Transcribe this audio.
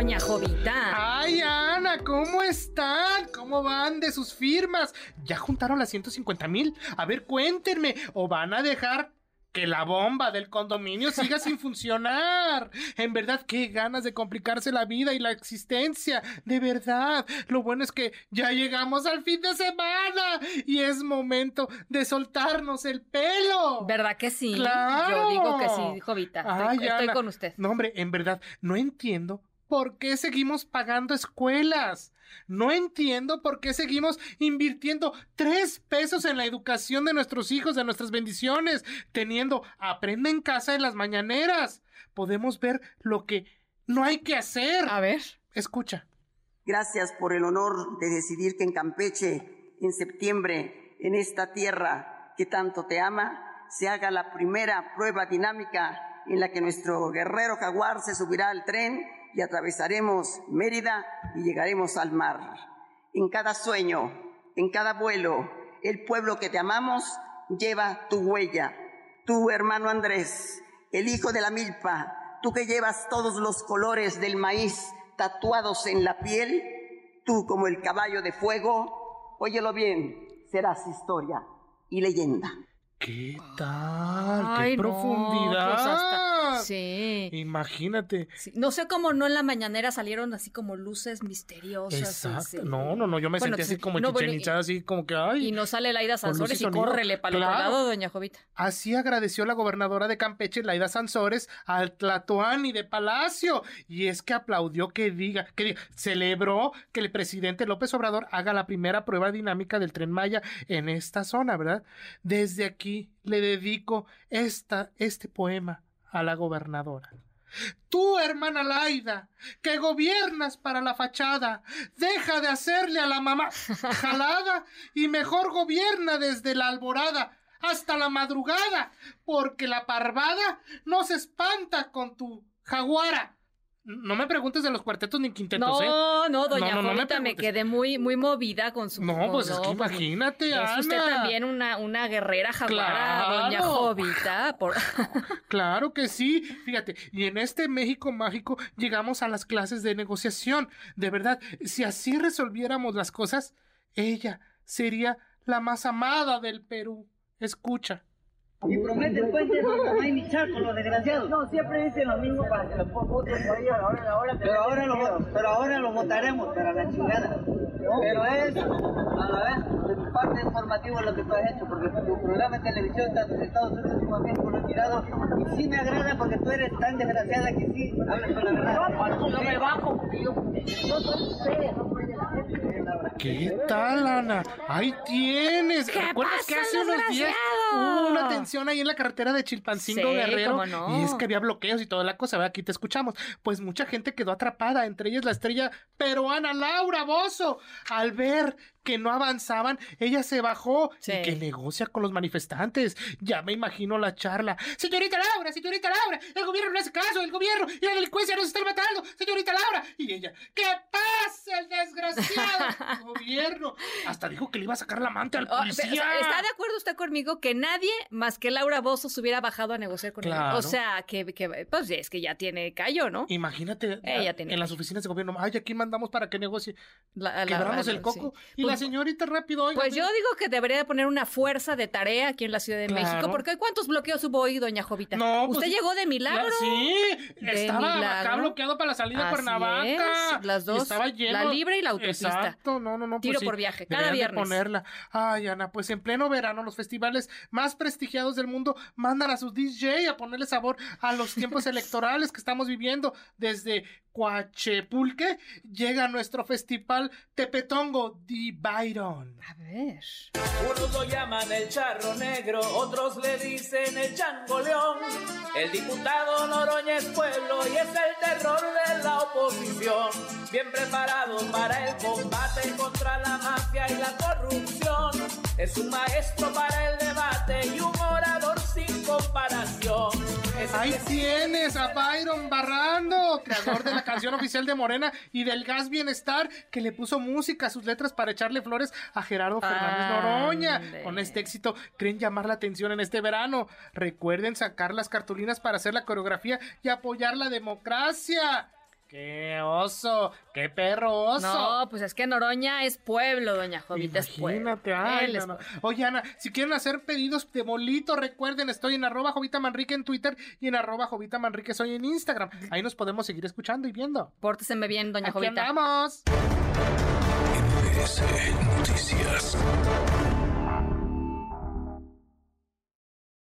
Doña Jovita. Ay, Ana, ¿cómo están? ¿Cómo van de sus firmas? ¿Ya juntaron las 150 mil? A ver, cuéntenme. ¿O van a dejar que la bomba del condominio siga sin funcionar. En verdad, qué ganas de complicarse la vida y la existencia. De verdad. Lo bueno es que ya llegamos al fin de semana y es momento de soltarnos el pelo. ¿Verdad que sí? Claro. Yo digo que sí, Jovita. Ay, estoy, con usted. No, hombre, en verdad, no entiendo por qué seguimos pagando escuelas. No entiendo por qué seguimos invirtiendo tres pesos en la educación de nuestros hijos, de nuestras bendiciones, teniendo aprende en casa en las mañaneras. Podemos ver lo que no hay que hacer. A ver. Escucha. Gracias por el honor de decidir que en Campeche, en septiembre, en esta tierra que tanto te ama, se haga la primera prueba dinámica en la que nuestro guerrero jaguar se subirá al tren y atravesaremos Mérida y llegaremos al mar. En cada sueño, en cada vuelo, el pueblo que te amamos lleva tu huella. Tu hermano Andrés, el hijo de la milpa, tú que llevas todos los colores del maíz tatuados en la piel, tú como el caballo de fuego, óyelo bien, serás historia y leyenda. ¿Qué tal? Ay, ¡Qué no, profundidad! pues hasta- Sí. Imagínate. Sí, No sé cómo no en la mañanera salieron así como luces misteriosas. Exacto. sí. No, no, no, yo me Bueno, sentí así sí, como no, bueno, así como que, ay. Y no sale Laida y Sansores y sonido. córrele para el otro lado, doña Jovita. Así agradeció la gobernadora de Campeche, Laida Sansores, al Tlatoani de Palacio. Y es que aplaudió que diga, que diga, celebró que el presidente López Obrador haga la primera prueba dinámica del tren Maya en esta zona, ¿verdad? Desde aquí le dedico esta, este poema a la gobernadora. Tú, hermana Laida, que gobiernas para la fachada, deja de hacerle a la mamá jalada y mejor gobierna desde la alborada hasta la madrugada, porque la parvada no se espanta con tu jaguara. No me preguntes de los cuartetos ni quintetos, ¿eh? No, no, doña No, no, no me me, quedé muy, muy movida con su... No, pues es que imagínate, Es usted también una, una guerrera jaguara, Claro. doña Jovita. Por... Claro que sí, fíjate, y en este México mágico llegamos a las clases de negociación. De verdad, si así resolviéramos las cosas, ella sería la más amada del Perú. Escucha. Y prometen puentes donde no hay ni charco, los desgraciados. No, siempre dicen lo mismo para que los voten por ellos. Ahora, ahora, pero, ahora lo, pero ahora lo votaremos para la chingada. Pero es, a la vez, de tu parte informativo lo que tú has hecho, porque tu programa de televisión, tanto en Estados Unidos como en México, lo he tirado. Y sí me agrada porque tú eres tan desgraciada que sí, hablas con la verdad. No me bajo soy usted, no soy de la gente. ¿Qué tal, Ana? Ahí tienes. ¿Qué ¿Recuerdas que hace unos días? Hubo una tensión ahí en la carretera de Chilpancingo Sí, Guerrero? no. Y es que había bloqueos y toda la cosa, ¿verdad? Aquí te escuchamos. Pues mucha gente quedó atrapada, entre ellas la estrella peruana Laura Bozo. Al ver que no avanzaban, ella se bajó Sí. y que negocia con los manifestantes. Ya me imagino la charla. Señorita Laura, señorita Laura, el gobierno no hace caso, el gobierno y la delincuencia nos están matando, señorita Laura. Y ella, ¿qué pasa el desgraciado gobierno? Hasta dijo que le iba a sacar la amante al Oh, policía. ¿Está de acuerdo usted conmigo que nadie más que Laura Bozo se hubiera bajado a negociar con Claro. ella? O sea, que, que, pues es que ya tiene callo, ¿no? Imagínate Ella a- tiene en las oficinas de gobierno, ay, aquí mandamos para que negocie. La- la- Quebramos la- el coco. sí. Y Pues- la señorita rápido, oiga. Pues yo digo que debería de poner una fuerza de tarea aquí en la Ciudad de Claro. México, porque ¿cuántos bloqueos hubo hoy, doña Jovita? No, ¿Usted pues, llegó de milagro? La- sí, De estaba acá bloqueado para la salida a Cuernavaca. es, las dos, estaba lleno. la libre y la autopista. Exacto, no, no, no. pues Tiro sí, por viaje, cada deberían de viernes. ponerla. Ay, Ana, pues en pleno verano los festivales más prestigiados del mundo mandan a su DJ a ponerle sabor a los tiempos electorales que estamos viviendo desde Coachepulque llega nuestro festival Tepetongo de Byron. A ver. Unos lo llaman el charro negro, otros le dicen el chango león. El diputado Noroña es pueblo y es el terror de la oposición. Bien preparado para el combate contra la mafia y la corrupción. Es un maestro para el debate y un orador sin comparación. Es Ahí tienes a Byron Barrando, creador de la canción oficial de Morena y del Gas Bienestar, que le puso música a sus letras para echarle flores a Gerardo Fernández Noroña. Ande. Con este éxito, creen llamar la atención en este verano. Recuerden sacar las cartulinas para hacer la coreografía y apoyar la democracia. ¡Qué oso! ¡Qué perro oso! No, pues es que Noroña es pueblo, doña Jovita es pueblo. Imagínate, ay, es no. pueblo. Oye, Ana, si quieren hacer pedidos de bolito, recuerden, estoy en arroba Jovita Manrique en Twitter y en arroba Jovita Manrique soy en Instagram. Ahí nos podemos seguir escuchando y viendo. Pórteseme bien, doña Aquí Jovita. andamos. MBS Noticias.